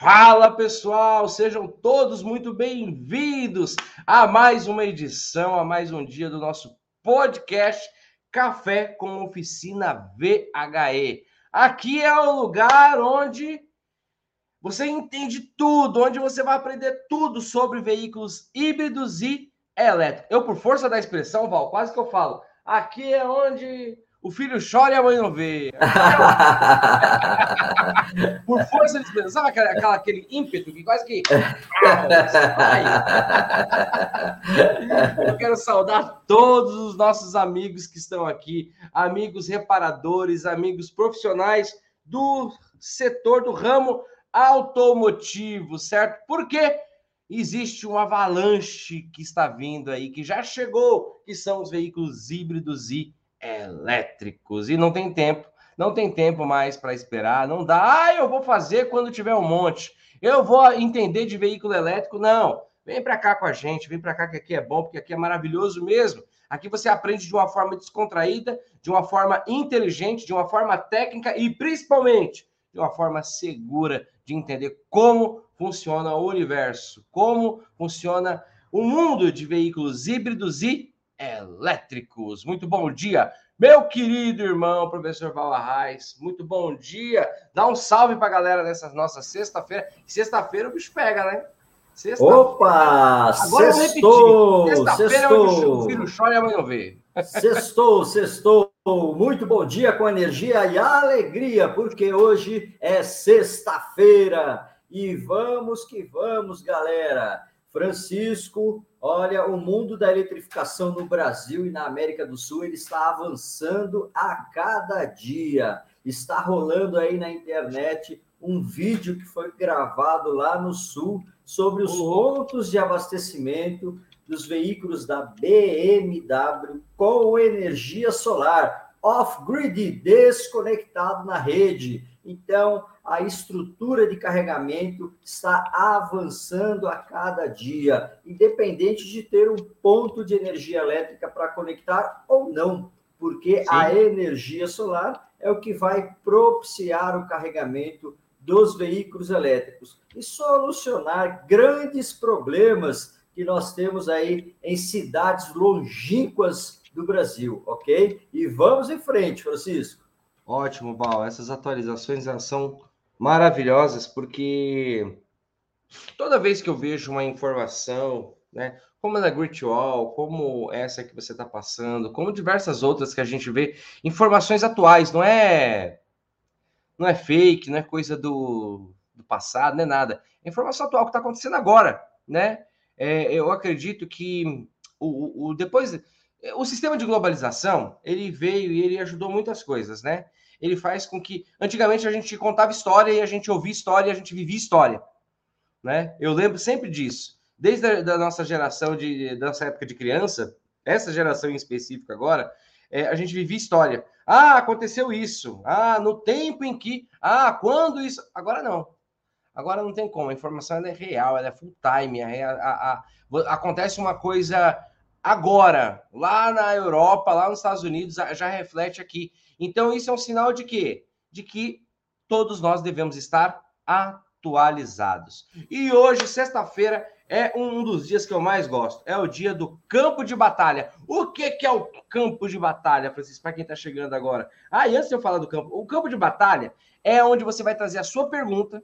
Fala pessoal, sejam todos muito bem-vindos a mais uma edição, a mais um dia do nosso podcast Café com Oficina VHE. Aqui é o lugar onde você entende tudo, onde você vai aprender tudo sobre veículos híbridos e elétricos. Eu, por força da expressão, Val, quase que eu falo, aqui é onde o filho chora e a mãe não vê. Por força de expressão. Sabe aquela, aquela, aquele ímpeto que quase que. Eu quero saudar todos os nossos amigos que estão aqui, amigos reparadores, amigos profissionais do setor do ramo automotivo, certo? Porque existe um avalanche que está vindo aí, que já chegou, que são os veículos híbridos e elétricos. E não tem tempo, não tem tempo mais para esperar, não dá. Ah, eu vou fazer quando tiver um monte. Eu vou entender de veículo elétrico. Não. Vem para cá com a gente, vem para cá que aqui é bom, porque aqui é maravilhoso mesmo. Aqui você aprende de uma forma descontraída, de uma forma inteligente, de uma forma técnica e principalmente de uma forma segura de entender como funciona o universo, como funciona o mundo de veículos híbridos e elétricos. Muito bom dia, meu querido irmão, professor Val. Muito bom dia. Dá um salve para a galera nessa nossa sexta-feira. Sexta-feira o bicho pega, né? Sexta Opa! Agora sextou, Sexta-feira é o filho chora e a mãe não vê. Sextou, sextou. Muito bom dia com energia e alegria, porque hoje é sexta-feira. E vamos que vamos, galera. Francisco, olha, o mundo da eletrificação no Brasil e na América do Sul ele está avançando a cada dia. Está rolando aí na internet um vídeo que foi gravado lá no sul sobre os pontos de abastecimento dos veículos da BMW com energia solar, off-grid, desconectado na rede. Então, a estrutura de carregamento está avançando a cada dia, independente de ter um ponto de energia elétrica para conectar ou não, porque Sim. a energia solar é o que vai propiciar o carregamento dos veículos elétricos e solucionar grandes problemas que nós temos aí em cidades longínquas do Brasil, ok? E vamos em frente, Francisco. Ótimo, Val. Essas atualizações são maravilhosas, porque toda vez que eu vejo uma informação, né, como a da Wall, como essa que você está passando, como diversas outras que a gente vê, informações atuais, não é não é fake, não é coisa do, do passado, não é nada. É informação atual que está acontecendo agora, né? É, eu acredito que o, o, depois o sistema de globalização ele veio e ele ajudou muitas coisas, né? Ele faz com que. Antigamente a gente contava história e a gente ouvia história e a gente vivia história. Né? Eu lembro sempre disso. Desde a da nossa geração, de, da nossa época de criança, essa geração em específico agora, é, a gente vivia história. Ah, aconteceu isso. Ah, no tempo em que. Ah, quando isso. Agora não. Agora não tem como. A informação é real, ela é full time. A, a, a, acontece uma coisa agora, lá na Europa, lá nos Estados Unidos, já reflete aqui. Então, isso é um sinal de quê? De que todos nós devemos estar atualizados. E hoje, sexta-feira, é um dos dias que eu mais gosto. É o dia do campo de batalha. O que, que é o campo de batalha, Francisco, para quem está chegando agora? Ah, e antes de eu falar do campo, o campo de batalha é onde você vai trazer a sua pergunta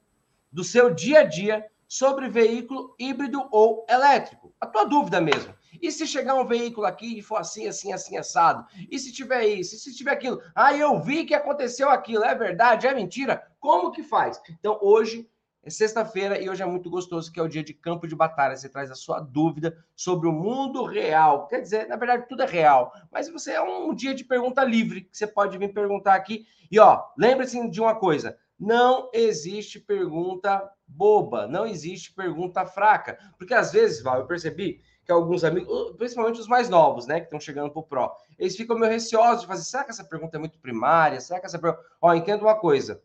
do seu dia a dia sobre veículo híbrido ou elétrico. A tua dúvida mesmo. E se chegar um veículo aqui e for assim, assim, assim, assado? E se tiver isso? E se tiver aquilo? Ah, eu vi que aconteceu aquilo. É verdade? É mentira? Como que faz? Então, hoje é sexta-feira e hoje é muito gostoso, que é o dia de campo de batalha. Você traz a sua dúvida sobre o mundo real. Quer dizer, na verdade, tudo é real. Mas você é um dia de pergunta livre, que você pode vir perguntar aqui. E, ó, lembre-se de uma coisa. Não existe pergunta boba, não existe pergunta fraca. Porque às vezes, Val, eu percebi que alguns amigos, principalmente os mais novos, né, que estão chegando para o Pro, eles ficam meio receosos de fazer, será que essa pergunta é muito primária? Será que essa pergunta... Ó, entenda uma coisa,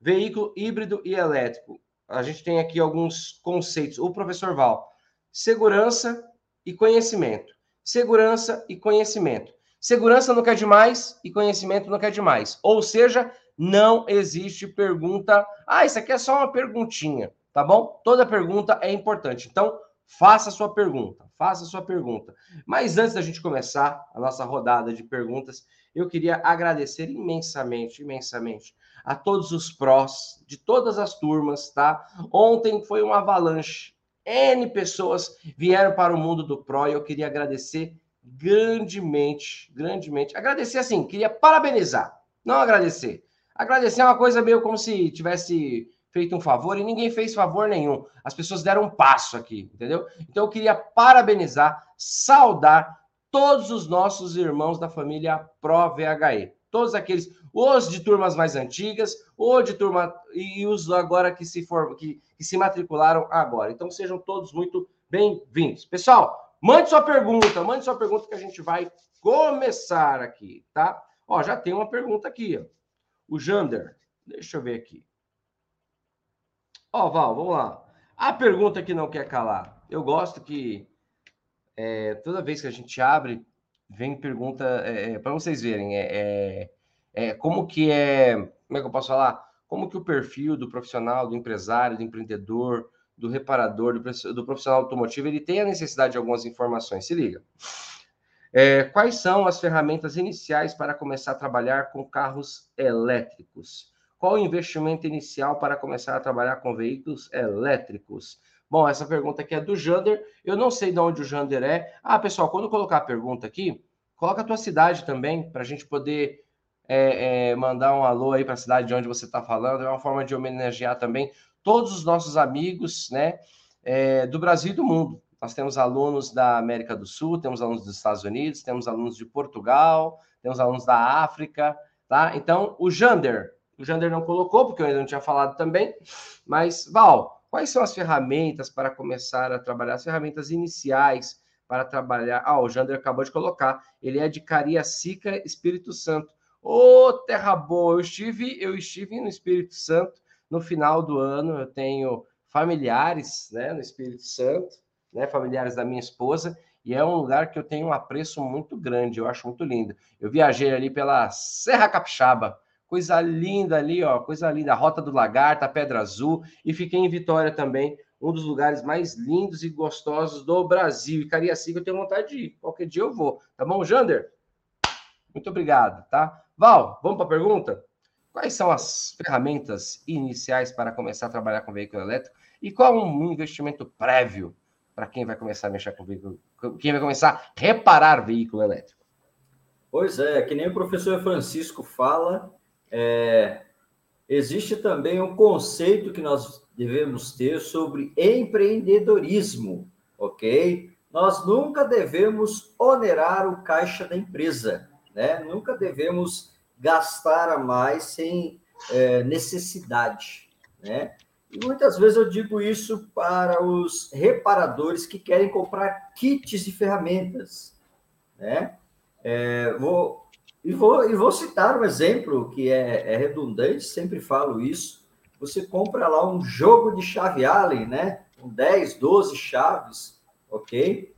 veículo híbrido e elétrico, a gente tem aqui alguns conceitos, o professor Val, segurança e conhecimento, segurança e conhecimento. Segurança não quer demais e conhecimento não quer demais. Ou seja, não existe pergunta. Ah, isso aqui é só uma perguntinha tá bom? Toda pergunta é importante. Então, faça a sua pergunta, faça a sua pergunta. Mas antes da gente começar a nossa rodada de perguntas, eu queria agradecer imensamente, imensamente a todos os prós de todas as turmas, tá? Ontem foi uma avalanche. N pessoas vieram para o mundo do pró e eu queria agradecer grandemente, grandemente. Agradecer assim, queria parabenizar, não agradecer. Agradecer é uma coisa meio como se tivesse feito um favor e ninguém fez favor nenhum. As pessoas deram um passo aqui, entendeu? Então eu queria parabenizar, saudar todos os nossos irmãos da família Pro VHE. Todos aqueles, os de turmas mais antigas, ou de turma e os agora que se for, que, que se matricularam agora. Então sejam todos muito bem-vindos. Pessoal, mande sua pergunta, mande sua pergunta que a gente vai começar aqui, tá? Ó, já tem uma pergunta aqui, ó. O Jander, deixa eu ver aqui. Ó, Val, vamos lá. A pergunta que não quer calar. Eu gosto que é, toda vez que a gente abre, vem pergunta é, é para vocês verem. É, é, é, como que é. Como é que eu posso falar? Como que o perfil do profissional, do empresário, do empreendedor, do reparador, do, do profissional automotivo, ele tem a necessidade de algumas informações. Se liga. É, quais são as ferramentas iniciais para começar a trabalhar com carros elétricos? Qual o investimento inicial para começar a trabalhar com veículos elétricos? Bom, essa pergunta aqui é do Jander. Eu não sei de onde o Jander é. Ah, pessoal, quando colocar a pergunta aqui, coloca a tua cidade também, para a gente poder é, é, mandar um alô aí para a cidade de onde você está falando. É uma forma de homenagear também todos os nossos amigos né, é, do Brasil e do mundo. Nós temos alunos da América do Sul, temos alunos dos Estados Unidos, temos alunos de Portugal, temos alunos da África, tá? Então, o Jander, o Jander não colocou, porque eu ainda não tinha falado também, mas, Val, quais são as ferramentas para começar a trabalhar, as ferramentas iniciais para trabalhar? Ah, o Jander acabou de colocar, ele é de Cariacica, Espírito Santo. Ô, oh, terra boa, eu estive, eu estive no Espírito Santo no final do ano, eu tenho familiares, né, no Espírito Santo, né, familiares da minha esposa, e é um lugar que eu tenho um apreço muito grande, eu acho muito lindo. Eu viajei ali pela Serra Capixaba, coisa linda ali, ó, coisa linda, Rota do Lagarto, a Pedra Azul, e fiquei em Vitória também, um dos lugares mais lindos e gostosos do Brasil. E Cariacica eu tenho vontade de ir, qualquer dia eu vou, tá bom, Jander? Muito obrigado, tá? Val, vamos para a pergunta? Quais são as ferramentas iniciais para começar a trabalhar com veículo elétrico e qual um investimento prévio para quem vai começar a mexer com veículo, quem vai começar a reparar veículo elétrico? Pois é, que nem o professor Francisco fala, é, existe também um conceito que nós devemos ter sobre empreendedorismo, ok? Nós nunca devemos onerar o caixa da empresa, né? Nunca devemos gastar a mais sem é, necessidade, né? E muitas vezes eu digo isso para os reparadores que querem comprar kits de ferramentas, né? É, vou, e, vou, e vou citar um exemplo que é, é, redundante, sempre falo isso. Você compra lá um jogo de chave Allen, né? Com 10, 12 chaves, ok?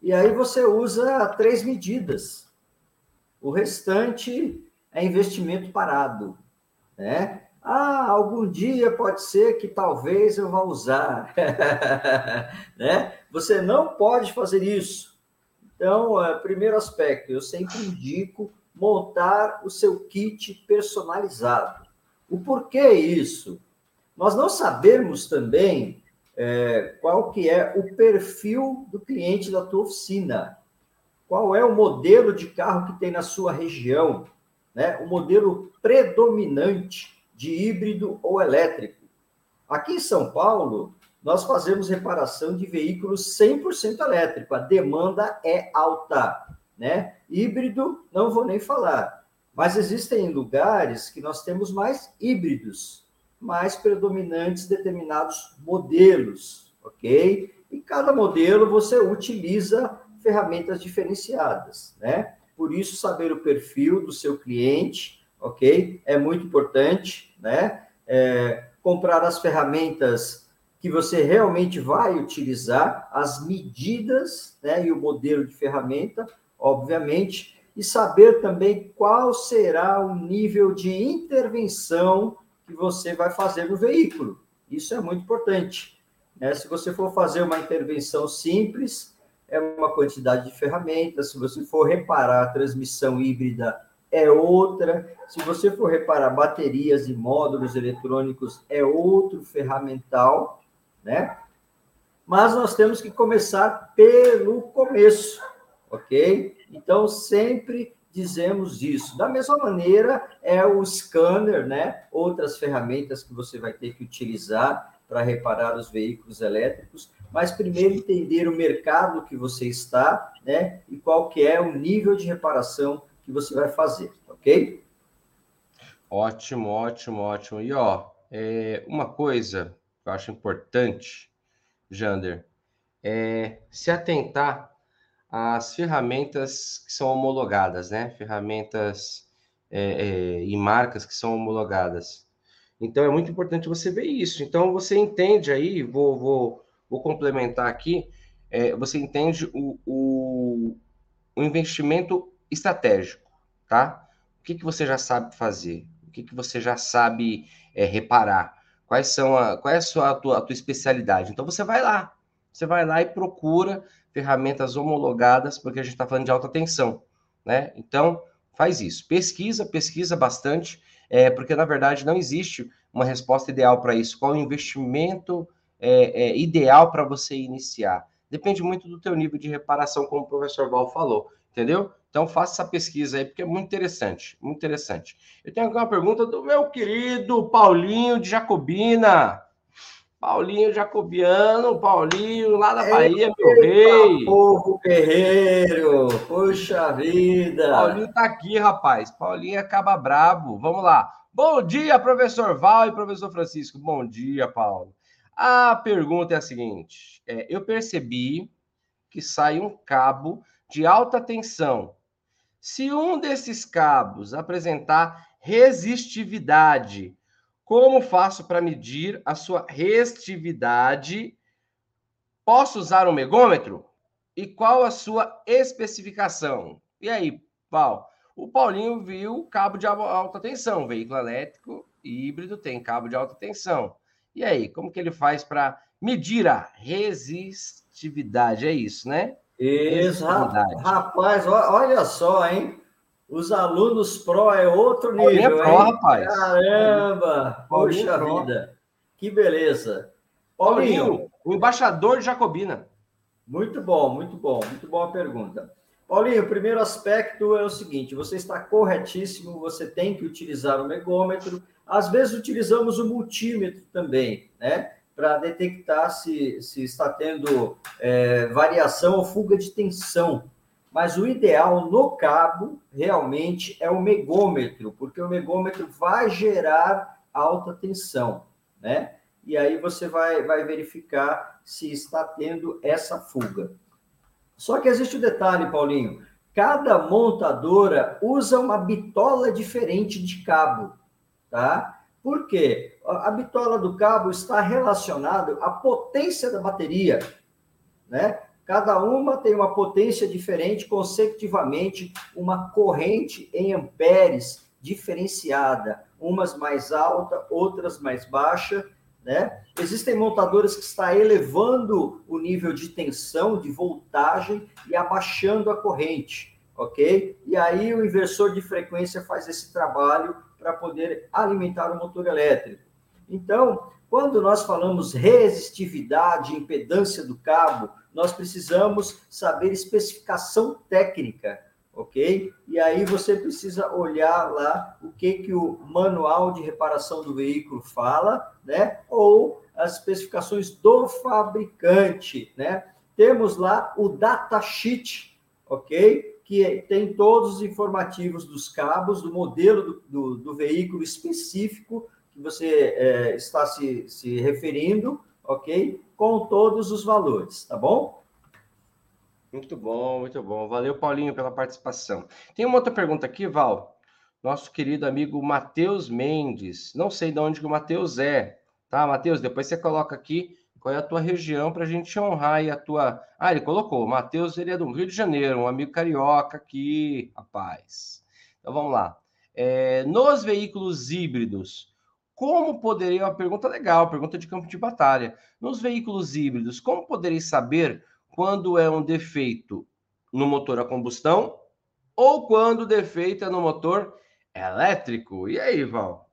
E aí você usa três medidas. O restante é investimento parado, né? Ah, algum dia pode ser que talvez eu vá usar, né? Você não pode fazer isso. Então, é, primeiro aspecto, eu sempre indico montar o seu kit personalizado. O porquê isso? Nós não sabemos também é, qual que é o perfil do cliente da tua oficina. Qual é o modelo de carro que tem na sua região, né? O modelo predominante de híbrido ou elétrico. Aqui em São Paulo, nós fazemos reparação de veículos 100% elétrico. A demanda é alta, né? Híbrido, não vou nem falar. Mas existem lugares que nós temos mais híbridos, mais predominantes determinados modelos, ok? Em cada modelo você utiliza ferramentas diferenciadas, né? Por isso, saber o perfil do seu cliente, ok? É muito importante, né? É, comprar as ferramentas que você realmente vai utilizar, as medidas né, e o modelo de ferramenta, obviamente, e saber também qual será o nível de intervenção que você vai fazer no veículo. Isso é muito importante. Né? Se você for fazer uma intervenção simples, é uma quantidade de ferramentas. Se você for reparar a transmissão híbrida, é outra. Se você for reparar baterias e módulos eletrônicos, é outro ferramental, né? Mas nós temos que começar pelo começo, ok? Então, sempre dizemos isso. Da mesma maneira, é o scanner, né? Outras ferramentas que você vai ter que utilizar para reparar os veículos elétricos, mas primeiro entender o mercado que você está, né? E qual que é o nível de reparação que você vai fazer, ok? Ótimo, ótimo, ótimo. E ó, é, uma coisa eu acho importante, Jander, é se atentar às ferramentas que são homologadas, né? Ferramentas é, é, e marcas que são homologadas. Então é muito importante você ver isso. Então você entende aí, vou, vou, vou complementar aqui, é, você entende o, o, o, investimento estratégico, tá? O que, que você já sabe fazer? O que, que você já sabe é, reparar? Quais são a, qual é a, sua, a, tua, a tua especialidade? Então você vai lá, você vai lá e procura ferramentas homologadas, porque a gente está falando de alta tensão, né? Então faz isso, pesquisa, pesquisa bastante é, porque na verdade não existe uma resposta ideal para isso. Qual o investimento é, é, ideal para você iniciar? Depende muito do teu nível de reparação, como o professor Val falou, entendeu? Então faça essa pesquisa aí, porque é muito interessante, muito interessante. Eu tenho aqui uma pergunta do meu querido Paulinho de Jacobina. Paulinho Jacobiano, Paulinho lá da Bahia, Eita, meu rei. Povo guerreiro, puxa vida. Paulinho tá aqui, rapaz. Paulinho acaba brabo. Vamos lá. Bom dia, professor Val e professor Francisco. Bom dia, Paulo. A pergunta é a seguinte: é, eu percebi que sai um cabo de alta tensão. Se um desses cabos apresentar resistividade, como faço para medir a sua restividade? Posso usar um megômetro? E qual a sua especificação? E aí, Paulo? O Paulinho viu cabo de alta tensão, veículo elétrico híbrido tem cabo de alta tensão. E aí, como que ele faz para medir a resistividade? É isso, né? Isso, rapaz, olha só, hein? Os alunos pró é outro nível, é pró, hein? rapaz. Caramba! Poxa vida! Que beleza! Paulinho, Paulinho, o embaixador de Jacobina. Muito bom, muito bom, muito boa pergunta. Paulinho, o primeiro aspecto é o seguinte: você está corretíssimo, você tem que utilizar o megômetro. Às vezes utilizamos o multímetro também, né? Para detectar se, se está tendo é, variação ou fuga de tensão mas o ideal no cabo realmente é o megômetro, porque o megômetro vai gerar alta tensão, né? E aí você vai, vai verificar se está tendo essa fuga. Só que existe o um detalhe, Paulinho. Cada montadora usa uma bitola diferente de cabo, tá? Por quê? A bitola do cabo está relacionada à potência da bateria, né? Cada uma tem uma potência diferente, consecutivamente, uma corrente em amperes diferenciada, umas mais alta, outras mais baixa, né? Existem montadoras que estão elevando o nível de tensão, de voltagem e abaixando a corrente, ok? E aí o inversor de frequência faz esse trabalho para poder alimentar o motor elétrico. Então, quando nós falamos resistividade, impedância do cabo, nós precisamos saber especificação técnica, ok? E aí você precisa olhar lá o que, que o manual de reparação do veículo fala, né? Ou as especificações do fabricante, né? Temos lá o datasheet, ok? Que tem todos os informativos dos cabos, do modelo do, do, do veículo específico que você é, está se, se referindo, ok? Com todos os valores, tá bom? Muito bom, muito bom. Valeu, Paulinho, pela participação. Tem uma outra pergunta aqui, Val. Nosso querido amigo Matheus Mendes. Não sei de onde que o Matheus é, tá, Matheus? Depois você coloca aqui qual é a tua região para a gente honrar aí a tua. Ah, ele colocou. Matheus, ele é do Rio de Janeiro, um amigo carioca aqui, rapaz. Então vamos lá. É, nos veículos híbridos, como poderei, uma pergunta legal, pergunta de campo de batalha. Nos veículos híbridos, como poderei saber quando é um defeito no motor a combustão ou quando o defeito é no motor elétrico? E aí, Val?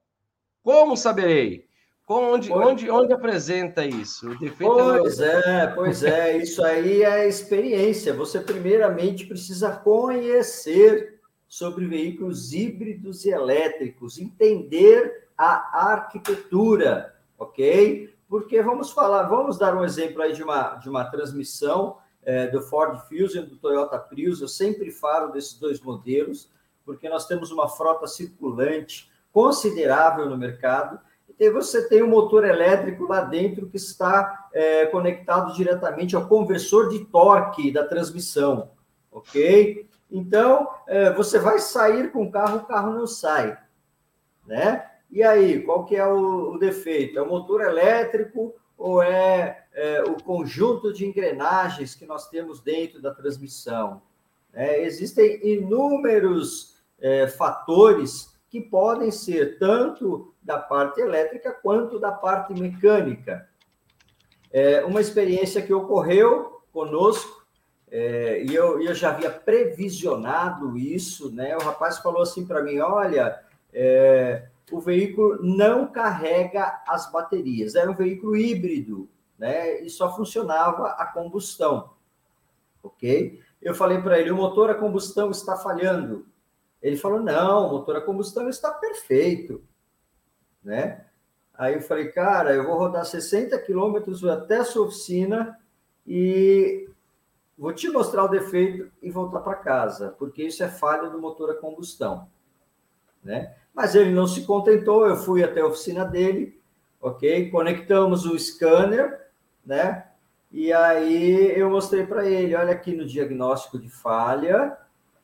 Como saberei? Onde, onde, onde apresenta isso? O defeito pois é, pois é, isso aí é experiência. Você primeiramente precisa conhecer sobre veículos híbridos e elétricos, entender a arquitetura, ok? Porque vamos falar, vamos dar um exemplo aí de uma, de uma transmissão é, do Ford Fusion, do Toyota Prius. Eu sempre falo desses dois modelos, porque nós temos uma frota circulante considerável no mercado e você tem um motor elétrico lá dentro que está é, conectado diretamente ao conversor de torque da transmissão, ok? Então, é, você vai sair com o carro, o carro não sai, né? E aí, qual que é o, o defeito? É o motor elétrico ou é, é, o conjunto de engrenagens que nós temos dentro da transmissão? É, existem inúmeros é, fatores que podem ser tanto da parte elétrica quanto da parte mecânica. É uma experiência que ocorreu conosco, é, e eu, eu já havia previsionado isso, né? O rapaz falou assim para mim: olha, é, o veículo não carrega as baterias, era um veículo híbrido, né? E só funcionava a combustão, ok? Eu falei para ele: o motor a combustão está falhando. Ele falou: não, o motor a combustão está perfeito, né? Aí eu falei, cara, eu vou rodar 60 quilômetros até a sua oficina e vou te mostrar o defeito e voltar para casa, porque isso é falha do motor a combustão, né? Mas ele não se contentou, eu fui até a oficina dele, ok? Conectamos o scanner, né? E aí eu mostrei para ele, olha aqui no diagnóstico de falha,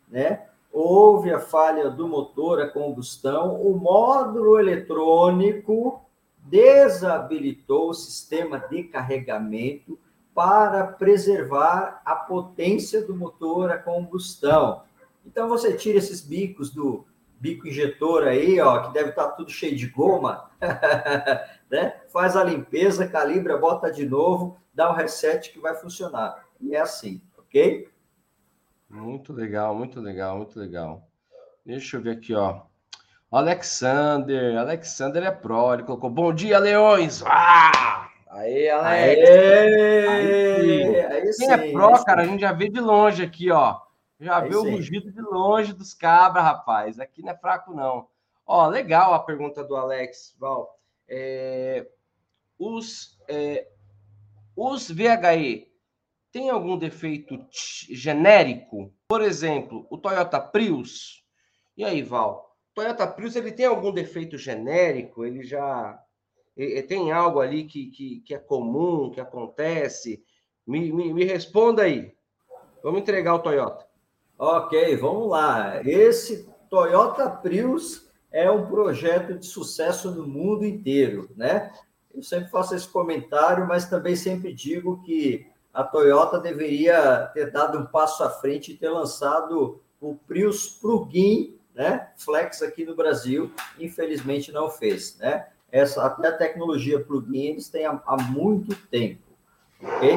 né? Houve a falha do motor a combustão, o módulo eletrônico desabilitou o sistema de carregamento para preservar a potência do motor a combustão. Então você tira esses bicos do bico injetor aí, ó, que deve estar tudo cheio de goma, né? Faz a limpeza, calibra, bota de novo, dá um reset que vai funcionar. E é assim, ok? Muito legal, muito legal, muito legal. Deixa eu ver aqui, ó. Alexander, Alexander é pró, ele colocou bom dia, leões! Ah! Aê, Alex! Aê! Aí, aí sim, Quem é pró, cara, a gente já vê de longe aqui, ó. Já vê sim. o rugido de longe dos cabras, rapaz. Aqui não é fraco, não. Ó, legal a pergunta do Alex, Val. É, os, é, os VHE tem algum defeito genérico? Por exemplo, o Toyota Prius. E aí, Val? Toyota Prius ele tem algum defeito genérico? Ele já ele tem algo ali que, que, que é comum, que acontece? Me, me, me responda aí. Vamos entregar o Toyota. Ok, vamos lá. Esse Toyota Prius é um projeto de sucesso no mundo inteiro, né? Eu sempre faço esse comentário, mas também sempre digo que a Toyota deveria ter dado um passo à frente e ter lançado o Prius Plug-in, né, Flex aqui no Brasil, infelizmente não fez, né? Essa até a tecnologia plug-in eles têm há, há muito tempo, ok?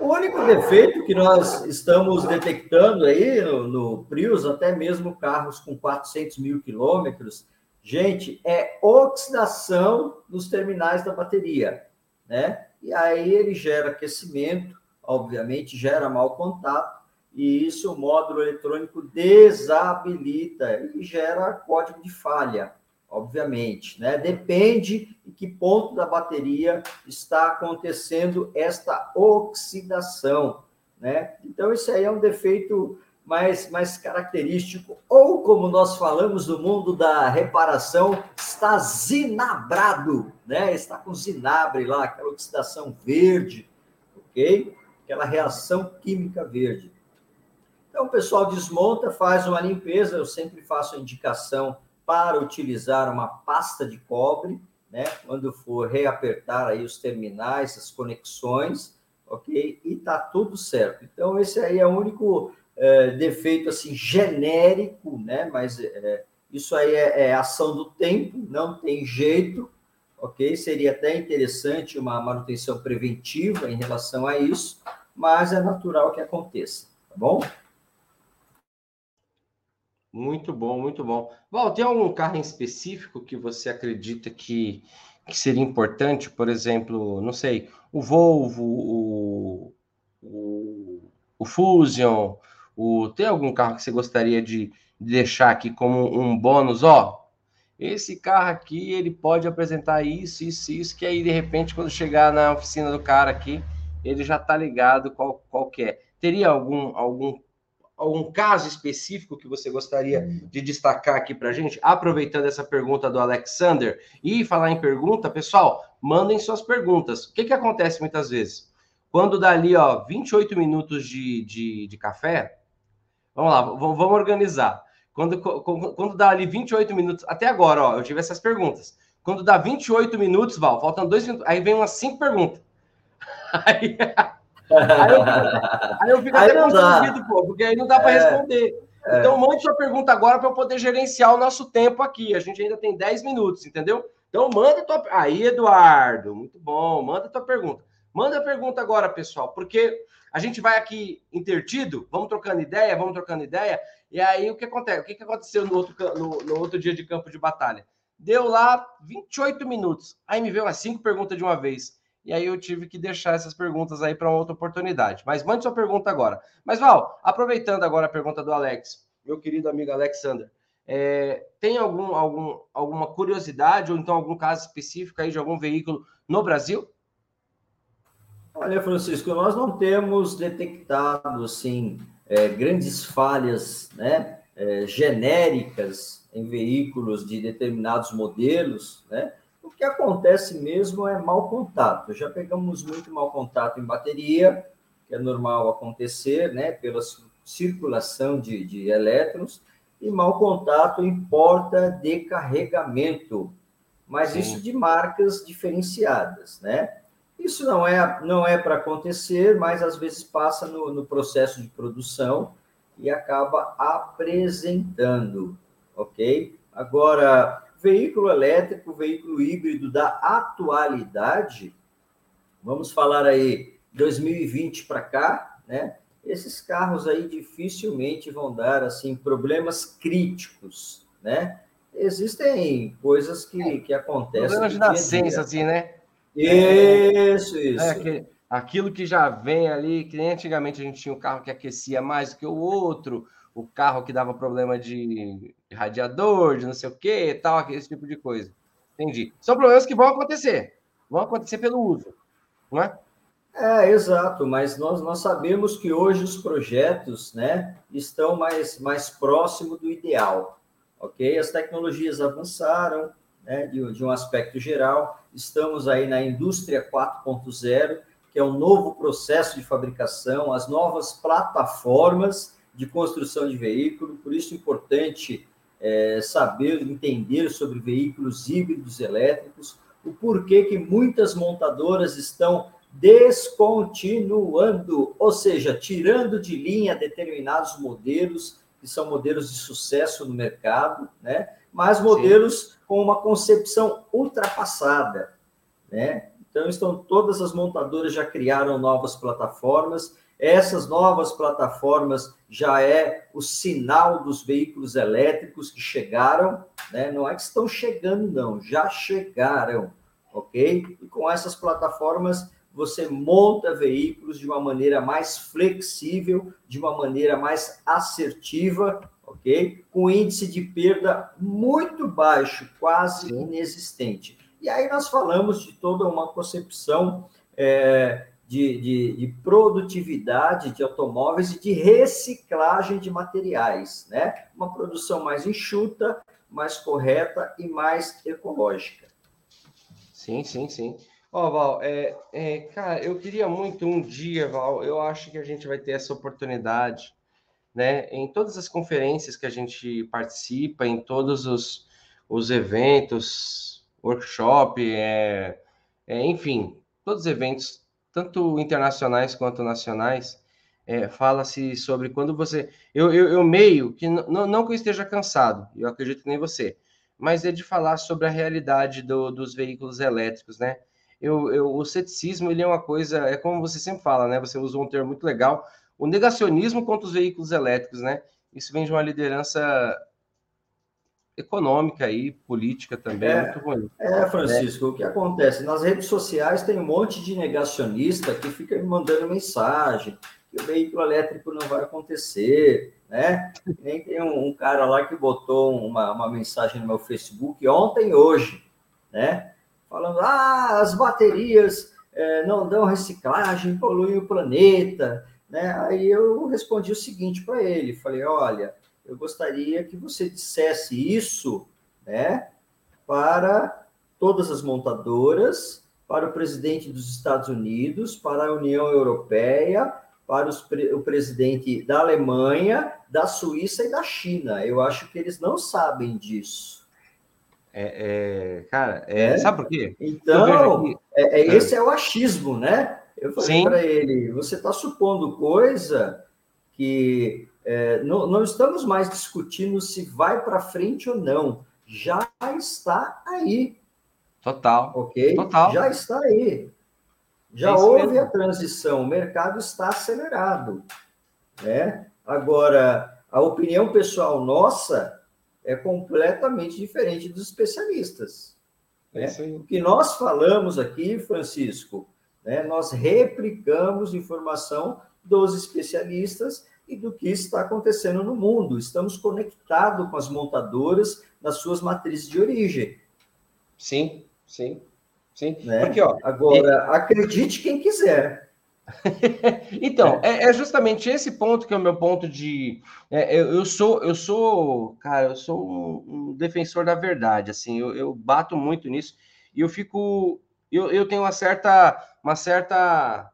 O único defeito que nós estamos detectando aí no, no Prius, até mesmo carros com 400 mil quilômetros, gente, é oxidação nos terminais da bateria, né? E aí ele gera aquecimento, obviamente, gera mau contato, e isso o módulo eletrônico desabilita e gera código de falha, obviamente. Né? Depende em que ponto da bateria está acontecendo esta oxidação. Né? Então, isso aí é um defeito mais, mais característico, ou como nós falamos no mundo da reparação, está zinabrado, né? está com zinabre lá, aquela oxidação verde, ok? Aquela reação química verde. Então, o pessoal desmonta, faz uma limpeza. Eu sempre faço a indicação para utilizar uma pasta de cobre, né? Quando for reapertar aí os terminais, as conexões, ok? E tá tudo certo. Então, esse aí é o único é, defeito, assim, genérico, né? Mas é, isso aí é, é ação do tempo, não tem jeito, ok? Seria até interessante uma manutenção preventiva em relação a isso, mas é natural que aconteça, tá bom? Muito bom, muito bom. Val, tem algum carro em específico que você acredita que, que seria importante? Por exemplo, não sei, o Volvo, o, o, o Fusion, o, tem algum carro que você gostaria de deixar aqui como um bônus? Ó, esse carro aqui, ele pode apresentar isso, isso, isso, que aí, de repente, quando chegar na oficina do cara aqui, ele já tá ligado qual, qual é. Teria algum, algum algum caso específico que você gostaria de destacar aqui para gente? Aproveitando essa pergunta do Alexander e falar em pergunta, pessoal, mandem suas perguntas. O que, que acontece muitas vezes? Quando dá ali, ó, 28 minutos de, de, de café, vamos lá, vamos organizar. Quando, quando dá ali 28 minutos, até agora, ó, eu tive essas perguntas. Quando dá 28 minutos, Val, faltam dois minutos, aí vem umas cinco perguntas. Aí, Aí eu, aí eu fico aí até confundido, pô, porque aí não dá para é, responder. É. Então, mande sua pergunta agora para eu poder gerenciar o nosso tempo aqui. A gente ainda tem 10 minutos, entendeu? Então, manda tua. Aí, Eduardo, muito bom. Manda tua pergunta. Manda a pergunta agora, pessoal, porque a gente vai aqui intertido, vamos trocando ideia, vamos trocando ideia. E aí, o que acontece? O que aconteceu no outro, no, no outro dia de campo de batalha? Deu lá 28 minutos. Aí me veio as cinco perguntas de uma vez. E aí eu tive que deixar essas perguntas aí para outra oportunidade. Mas mande sua pergunta agora. Mas, Val, aproveitando agora a pergunta do Alex, meu querido amigo Alexander, é, tem algum, algum, alguma curiosidade ou então algum caso específico aí de algum veículo no Brasil? Olha, Francisco, nós não temos detectado assim é, grandes falhas, né, é, genéricas em veículos de determinados modelos, né? O que acontece mesmo é mau contato. Já pegamos muito mau contato em bateria, que é normal acontecer, né, pela circulação de, de elétrons, e mau contato em porta de carregamento, mas Sim. isso de marcas diferenciadas, né? Isso não é, não é para acontecer, mas às vezes passa no, no processo de produção e acaba apresentando, ok? Agora, veículo elétrico, veículo híbrido da atualidade, vamos falar aí 2020 para cá, né? Esses carros aí dificilmente vão dar assim problemas críticos, né? Existem coisas que, que acontecem. Problemas de nascença, assim, né? Isso, isso. É, que, aquilo que já vem ali, que nem antigamente a gente tinha um carro que aquecia mais do que o outro, o carro que dava problema de radiador, de não sei o que tal, esse tipo de coisa. Entendi. São problemas que vão acontecer. Vão acontecer pelo uso, não é? É, exato, mas nós, nós sabemos que hoje os projetos né, estão mais, mais próximo do ideal, ok? As tecnologias avançaram né, de, de um aspecto geral, estamos aí na indústria 4.0, que é um novo processo de fabricação, as novas plataformas de construção de veículo, por isso é importante é, saber, entender sobre veículos híbridos elétricos, o porquê que muitas montadoras estão descontinuando, ou seja, tirando de linha determinados modelos que são modelos de sucesso no mercado, né? Mas modelos. Com uma concepção ultrapassada, né? Então estão todas as montadoras já criaram novas plataformas essas novas plataformas já é o sinal dos veículos elétricos que chegaram, né? Não é que estão chegando, não, já chegaram, ok? E com essas plataformas você monta veículos de uma maneira mais flexível, de uma maneira mais assertiva, ok? Com índice de perda muito baixo, quase Sim. inexistente. E aí nós falamos de toda uma concepção é, de, de, de, produtividade de automóveis e de reciclagem de materiais, né? Uma produção mais enxuta, mais correta e mais ecológica. Sim, sim, sim. Ó, oh, Val, é, é, cara, eu queria muito um dia, Val, eu acho que a gente vai ter essa oportunidade, né? Em todas as conferências que a gente participa, em todos os, os eventos, workshop, é, é, enfim, todos os eventos tanto internacionais quanto nacionais, é, fala-se sobre quando você. Eu, eu, eu meio que, não, que eu esteja cansado, eu acredito nem você, mas é de falar sobre a realidade do, dos veículos elétricos, né? Eu, eu, o ceticismo ele é uma coisa, é como você sempre fala, né? Você usou um termo muito legal, o negacionismo contra os veículos elétricos, né? Isso vem de uma liderança econômica e política também é, muito ruim. É, Francisco, é. o que acontece? Nas redes sociais tem um monte de negacionista que fica me mandando mensagem que o veículo elétrico não vai acontecer, né? Nem tem um, um, cara lá que botou uma, uma mensagem no meu Facebook ontem e hoje, né? Falando, ah, as baterias é, não dão reciclagem, poluem o planeta, né? Aí eu respondi o seguinte para ele, falei, olha, eu gostaria que você dissesse isso, né, para todas as montadoras, para o presidente dos Estados Unidos, para a União Europeia, para os, o presidente da Alemanha, da Suíça e da China. Eu acho que eles não sabem disso. É, é cara, é, é, sabe por quê? Então, é, é, esse é o achismo, né? Eu falei para ele: você está supondo coisa que é, não, não, estamos mais discutindo se vai para frente ou não. Já está aí. Total. Ok? Total. Já está aí. Já é houve mesmo. a transição, o mercado está acelerado. Né? Agora, a opinião pessoal nossa é completamente diferente dos especialistas. É né? O que nós falamos aqui, Francisco, né, nós replicamos informação dos especialistas e do que está acontecendo no mundo. Estamos conectados com as montadoras nas suas matrizes de origem. Sim, sim, sim. Né? Porque, ó, Agora, e... acredite quem quiser. então, é. é. justamente esse ponto que é o meu ponto de. É, eu, eu, sou, eu sou, cara, eu sou um, um defensor da verdade. Assim, eu, eu, bato muito nisso e eu fico, eu, eu tenho uma certa, uma certa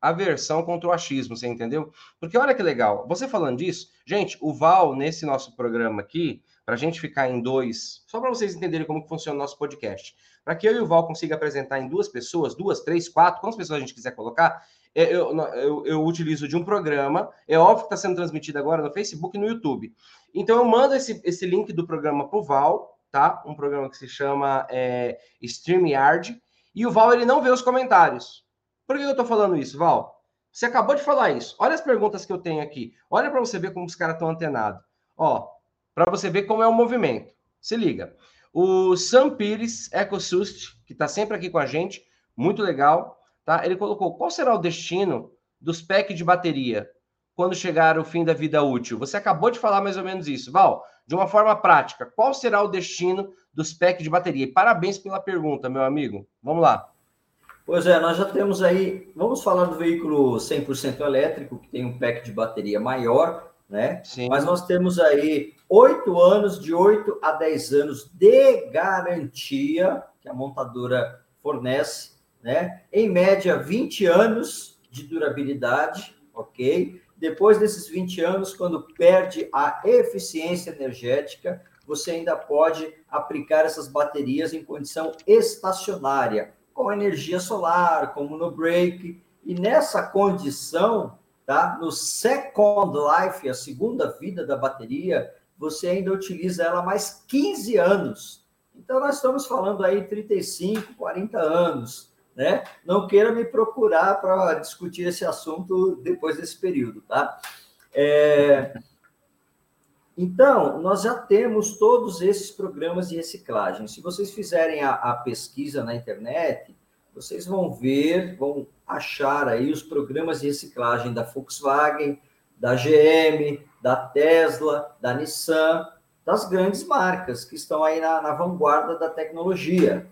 aversão contra o achismo, você entendeu? Porque olha que legal, você falando disso, gente, o Val, nesse nosso programa aqui, para a gente ficar em dois, só para vocês entenderem como que funciona o nosso podcast, para que eu e o Val consiga apresentar em duas pessoas, duas, três, quatro, quantas pessoas a gente quiser colocar, é, eu, eu, eu utilizo de um programa, é óbvio que está sendo transmitido agora no Facebook e no YouTube. Então eu mando esse, esse link do programa para o Val, tá? Um programa que se chama é, StreamYard, e o Val ele não vê os comentários. Por que eu estou falando isso, Val? Você acabou de falar isso. Olha as perguntas que eu tenho aqui. Olha para você ver como os caras estão antenados. Ó, para você ver como é o movimento. Se liga. O Sam Pires EcoSust, que está sempre aqui com a gente, muito legal, tá? Ele colocou: qual será o destino dos packs de bateria quando chegar o fim da vida útil? Você acabou de falar mais ou menos isso, Val. De uma forma prática, qual será o destino dos packs de bateria? E parabéns pela pergunta, meu amigo. Vamos lá. Pois é, nós já temos aí, vamos falar do veículo 100% elétrico, que tem um pack de bateria maior, né? Sim. Mas nós temos aí oito anos, de 8 a 10 anos de garantia que a montadora fornece, né? Em média, 20 anos de durabilidade, ok? Depois desses 20 anos, quando perde a eficiência energética, você ainda pode aplicar essas baterias em condição estacionária com energia solar, como no break. E nessa condição, tá? No second life, a segunda vida da bateria, você ainda utiliza ela mais 15 anos. Então nós estamos falando aí 35, 40 anos, né? Não queira me procurar para discutir esse assunto depois desse período, tá? É... Então, nós já temos todos esses programas de reciclagem. Se vocês fizerem a, a, pesquisa na internet, vocês vão ver, vão achar aí os programas de reciclagem da Volkswagen, da GM, da Tesla, da Nissan, das grandes marcas que estão aí na, na vanguarda da tecnologia,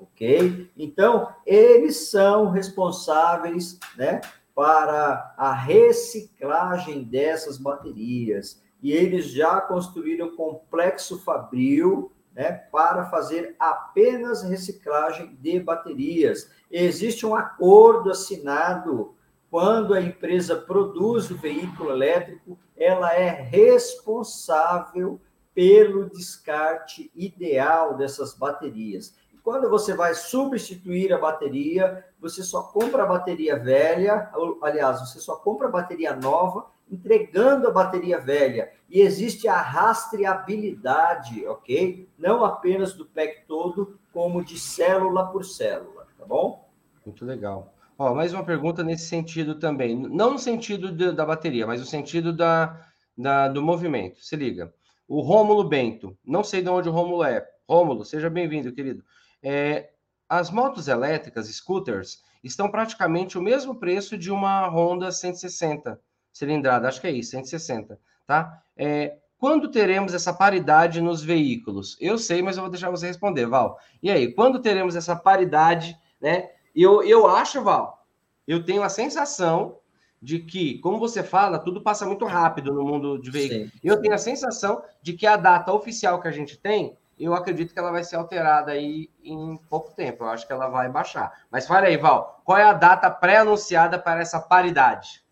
ok? Então, eles são responsáveis, né, para a reciclagem dessas baterias e eles já construíram complexo fabril né, para fazer apenas reciclagem de baterias. Existe um acordo assinado quando a empresa produz o veículo elétrico, ela é responsável pelo descarte ideal dessas baterias. Quando você vai substituir a bateria, você só compra a bateria velha, aliás, você só compra a bateria nova entregando a bateria velha. E existe a rastreabilidade, ok? Não apenas do pack todo, como de célula por célula, tá bom? Muito legal. Ó, mais uma pergunta nesse sentido também. Não no sentido de, da bateria, mas no sentido da, da, do movimento. Se liga. O Rômulo Bento, não sei de onde o Rômulo é. Rômulo, seja bem-vindo, querido. É, as motos elétricas, scooters, estão praticamente o mesmo preço de uma Honda 160 cilindrada, acho que é isso, 160, tá? É, quando teremos essa paridade nos veículos? Eu sei, mas eu vou deixar você responder, Val. E aí, quando teremos essa paridade, né? Eu, eu acho, Val, eu tenho a sensação de que, como você fala, tudo passa muito rápido no mundo de veículos. Sim, eu tenho a sensação de que a data oficial que a gente tem, eu acredito que ela vai ser alterada aí em pouco tempo. Eu acho que ela vai baixar. Mas fala aí, Val, qual é a data pré-anunciada para essa paridade?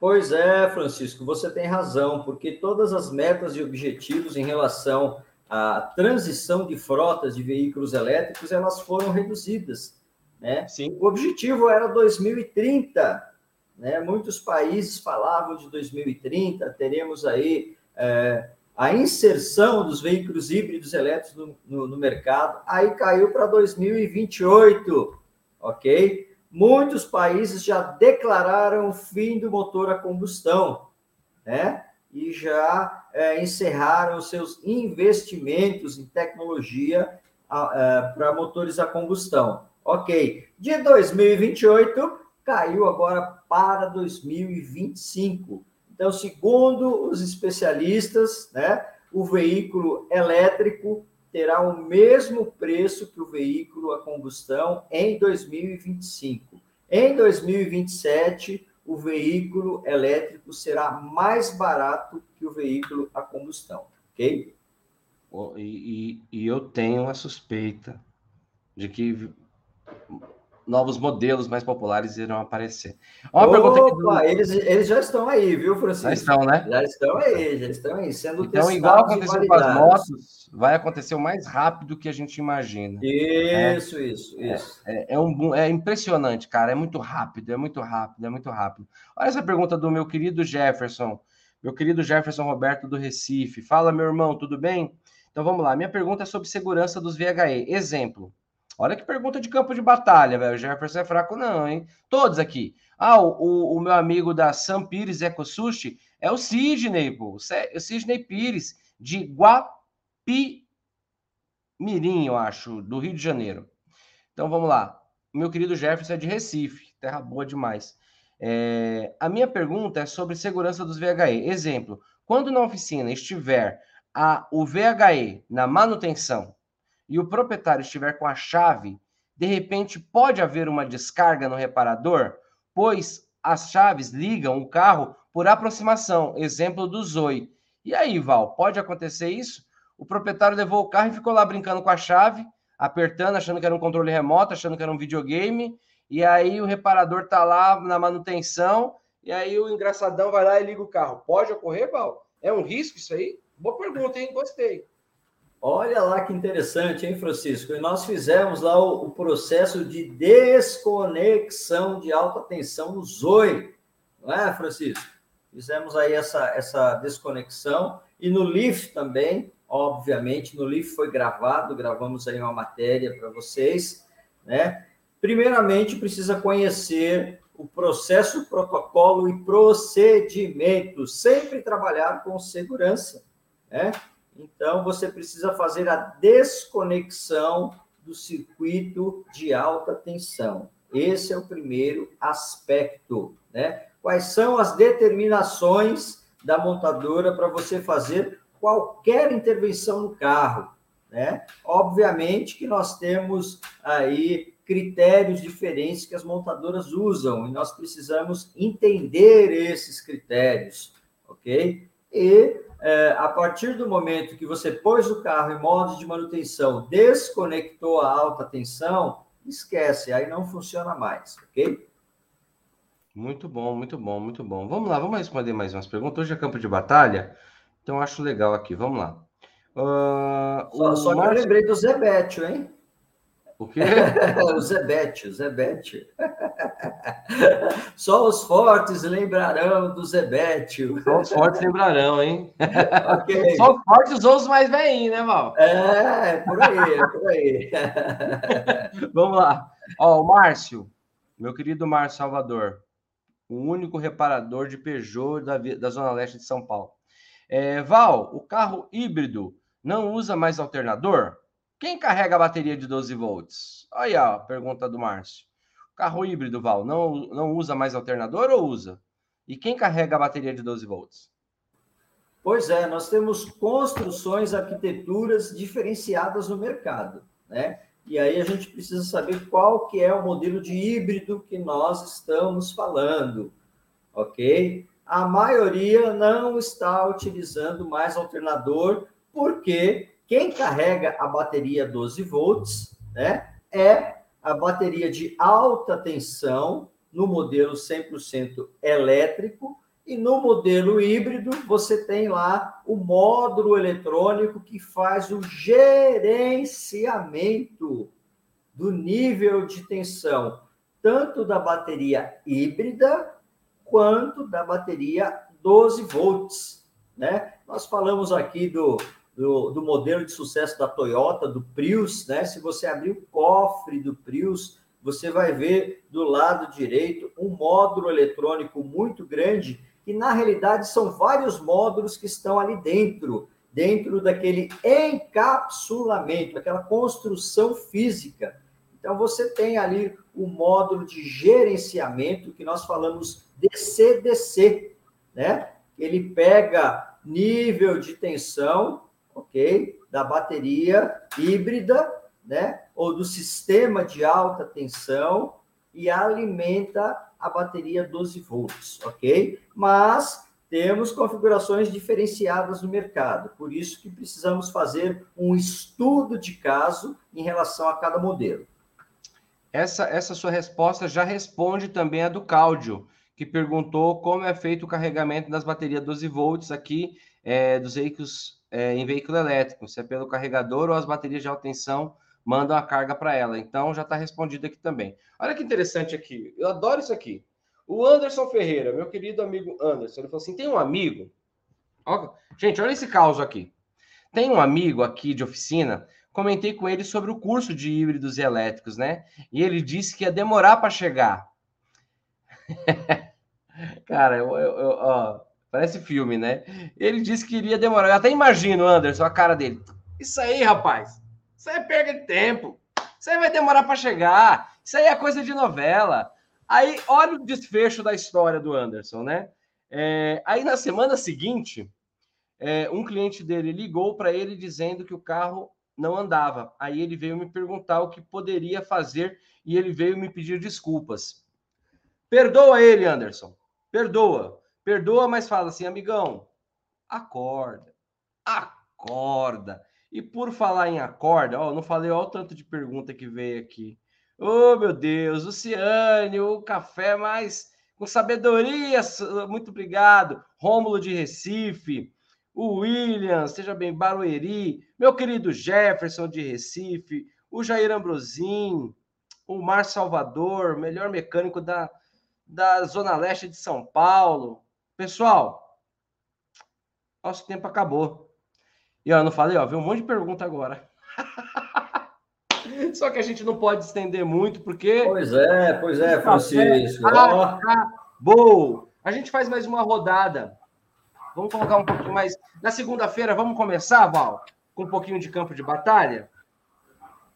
Pois é, Francisco, você tem razão, porque todas as metas e objetivos em relação à transição de frotas de veículos elétricos, elas foram reduzidas, né? Sim. O objetivo era 2030, né? Muitos países falavam de 2030, teremos aí é, a inserção dos veículos híbridos elétricos no, no, no mercado, aí caiu para 2028, ok? muitos países já declararam o fim do motor a combustão, né? E já é, encerraram seus investimentos em tecnologia é, para motores a combustão. Ok. De 2028 caiu agora para 2025. Então, segundo os especialistas, né, o veículo elétrico terá o mesmo preço que o veículo a combustão em 2025. Em 2027, o veículo elétrico será mais barato que o veículo a combustão, ok? E, e, e eu tenho a suspeita de que novos modelos mais populares irão aparecer. Uma Opa, pergunta eles, eles já estão aí, viu, Francisco? Já estão, né? Já estão aí, já estão aí, sendo Então, igual aconteceu com as motos, vai acontecer o mais rápido que a gente imagina. Isso, é, isso, isso. É, é, um, é impressionante, cara, é muito rápido, é muito rápido, é muito rápido. Olha essa pergunta do meu querido Jefferson, meu querido Jefferson Roberto do Recife. Fala, meu irmão, tudo bem? Então, vamos lá. Minha pergunta é sobre segurança dos VHE. Exemplo, Olha que pergunta de campo de batalha, velho. O Jefferson é fraco, não, hein? Todos aqui. Ah, o, o meu amigo da Sam Pires Eco Sushi é o Sidney, pô. O Sidney Pires, de Guapimirim, eu acho, do Rio de Janeiro. Então vamos lá. Meu querido Jefferson é de Recife, terra boa demais. É, a minha pergunta é sobre segurança dos VHE. Exemplo, quando na oficina estiver a, o VHE na manutenção e o proprietário estiver com a chave, de repente pode haver uma descarga no reparador, pois as chaves ligam o carro por aproximação, exemplo do Zoe. E aí, Val, pode acontecer isso? O proprietário levou o carro e ficou lá brincando com a chave, apertando, achando que era um controle remoto, achando que era um videogame, e aí o reparador tá lá na manutenção, e aí o engraçadão vai lá e liga o carro. Pode ocorrer, Val? É um risco isso aí? Boa pergunta, hein? Gostei. Olha lá que interessante, hein, Francisco? E nós fizemos lá o, o processo de desconexão de alta tensão no Zoe, não é, Francisco? Fizemos aí essa, essa desconexão e no LIF também, obviamente, no LIF foi gravado, gravamos aí uma matéria para vocês, né? Primeiramente, precisa conhecer o processo, protocolo e procedimento, sempre trabalhar com segurança, né? Então, você precisa fazer a desconexão do circuito de alta tensão. Esse é o primeiro aspecto, né? Quais são as determinações da montadora para você fazer qualquer intervenção no carro, né? Obviamente que nós temos aí critérios diferentes que as montadoras usam e nós precisamos entender esses critérios, ok? E é, a partir do momento que você pôs o carro em modo de manutenção, desconectou a alta tensão, esquece, aí não funciona mais, ok? Muito bom, muito bom, muito bom. Vamos lá, vamos responder mais umas perguntas. Hoje é campo de batalha, então acho legal aqui. Vamos lá. Uh, só, só Márcio... que eu lembrei do Zebetio, hein? O quê? o Zebete, o Zebete. Só os fortes lembrarão do Zebete. Só os fortes lembrarão, hein? Okay. Só os fortes ou os mais velhinhos, né, Val? É, por aí, é por aí. Vamos lá. Ó, o Márcio, meu querido Márcio Salvador, o único reparador de Peugeot da, da Zona Leste de São Paulo. É, Val, o carro híbrido não usa mais alternador? Quem carrega a bateria de 12 volts? Aí, a pergunta do Márcio. Carro híbrido, Val, não, não usa mais alternador ou usa? E quem carrega a bateria de 12 volts? Pois é, nós temos construções, arquiteturas diferenciadas no mercado, né? E aí a gente precisa saber qual que é o modelo de híbrido que nós estamos falando, ok? A maioria não está utilizando mais alternador, porque quem carrega a bateria 12 volts né, é a bateria de alta tensão no modelo 100% elétrico e no modelo híbrido você tem lá o módulo eletrônico que faz o gerenciamento do nível de tensão tanto da bateria híbrida quanto da bateria 12 volts, né? Nós falamos aqui do do, do, modelo de sucesso da Toyota, do Prius, né? Se você abrir o cofre do Prius, você vai ver do lado direito um módulo eletrônico muito grande, que na realidade são vários módulos que estão ali dentro, dentro daquele encapsulamento, aquela construção física. Então você tem ali o módulo de gerenciamento que nós falamos DC-DC, né? Ele pega nível de tensão ok? Da bateria híbrida, né? Ou do sistema de alta tensão e alimenta a bateria 12 volts, ok? Mas temos configurações diferenciadas no mercado, por isso que precisamos fazer um estudo de caso em relação a cada modelo. Essa, essa sua resposta já responde também a do Cláudio, que perguntou como é feito o carregamento das baterias 12 volts aqui é, dos veículos é, em veículo elétrico, se é pelo carregador ou as baterias de alta tensão mandam a carga para ela. Então já está respondido aqui também. Olha que interessante aqui, eu adoro isso aqui. O Anderson Ferreira, meu querido amigo Anderson, ele falou assim: tem um amigo. Gente, olha esse caos aqui. Tem um amigo aqui de oficina, comentei com ele sobre o curso de híbridos e elétricos, né? E ele disse que ia demorar para chegar. Cara, eu, eu, eu, ó, Parece filme, né? Ele disse que iria demorar. Eu até imagino, Anderson, a cara dele. Isso aí, rapaz. Isso aí é perda de tempo. Isso aí vai demorar para chegar. Isso aí é coisa de novela. Aí, olha o desfecho da história do Anderson, né? É, aí, na semana seguinte, é, um cliente dele ligou para ele dizendo que o carro não andava. Aí ele veio me perguntar o que poderia fazer e ele veio me pedir desculpas. Perdoa ele, Anderson. Perdoa. Perdoa, mas fala assim, amigão, acorda, acorda. E por falar em acorda, ó, não falei ó, o tanto de pergunta que veio aqui. Oh, meu Deus, Luciane, o café mais com sabedoria, muito obrigado. Rômulo de Recife, o William, seja bem, Barueri, meu querido Jefferson de Recife, o Jair Ambrosim, o Mar Salvador, melhor mecânico da, da Zona Leste de São Paulo, Pessoal, nosso tempo acabou. E ó, eu não falei, ó, veio um monte de pergunta agora. Só que a gente não pode estender muito, porque. Pois é, pois é, Francisco. Acabou! A gente faz mais uma rodada. Vamos colocar um pouquinho mais. Na segunda-feira, vamos começar, Val? Com um pouquinho de campo de batalha?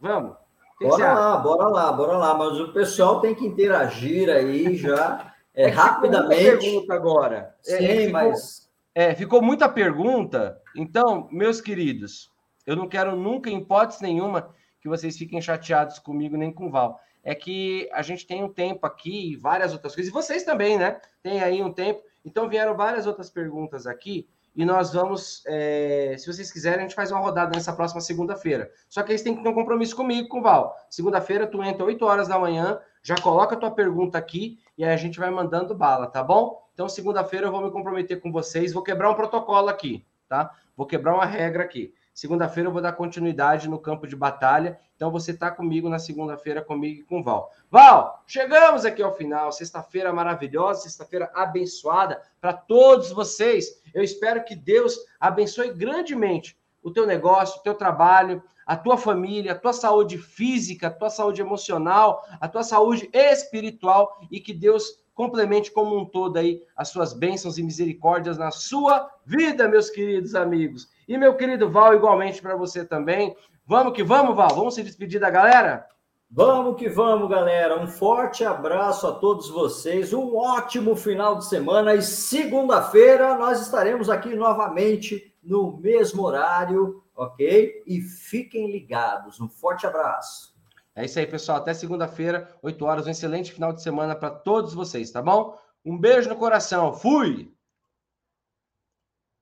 Vamos? Bora lá, bora lá, bora lá. Mas o pessoal tem que interagir aí já. É, é rapidamente. pergunta agora. Sim, é, ficou, mas. É, ficou muita pergunta. Então, meus queridos, eu não quero nunca, em hipótese nenhuma, que vocês fiquem chateados comigo nem com o Val. É que a gente tem um tempo aqui e várias outras coisas. E vocês também, né? Tem aí um tempo. Então, vieram várias outras perguntas aqui. E nós vamos, é, se vocês quiserem, a gente faz uma rodada nessa próxima segunda-feira. Só que eles têm que ter um compromisso comigo, com o Val. Segunda-feira, tu entra 8 horas da manhã, já coloca a tua pergunta aqui e aí a gente vai mandando bala, tá bom? Então, segunda-feira eu vou me comprometer com vocês, vou quebrar um protocolo aqui, tá? Vou quebrar uma regra aqui. Segunda-feira eu vou dar continuidade no campo de batalha. Então você está comigo na segunda-feira, comigo e com o Val. Val, chegamos aqui ao final. Sexta-feira maravilhosa, sexta-feira abençoada para todos vocês. Eu espero que Deus abençoe grandemente o teu negócio, o teu trabalho, a tua família, a tua saúde física, a tua saúde emocional, a tua saúde espiritual e que Deus complemente como um todo aí as suas bênçãos e misericórdias na sua vida, meus queridos amigos. E meu querido Val, igualmente para você também. Vamos que vamos, Val. Vamos se despedir da galera? Vamos que vamos, galera. Um forte abraço a todos vocês. Um ótimo final de semana. E segunda-feira nós estaremos aqui novamente no mesmo horário, ok? E fiquem ligados. Um forte abraço. É isso aí, pessoal. Até segunda-feira, 8 horas. Um excelente final de semana para todos vocês, tá bom? Um beijo no coração. Fui!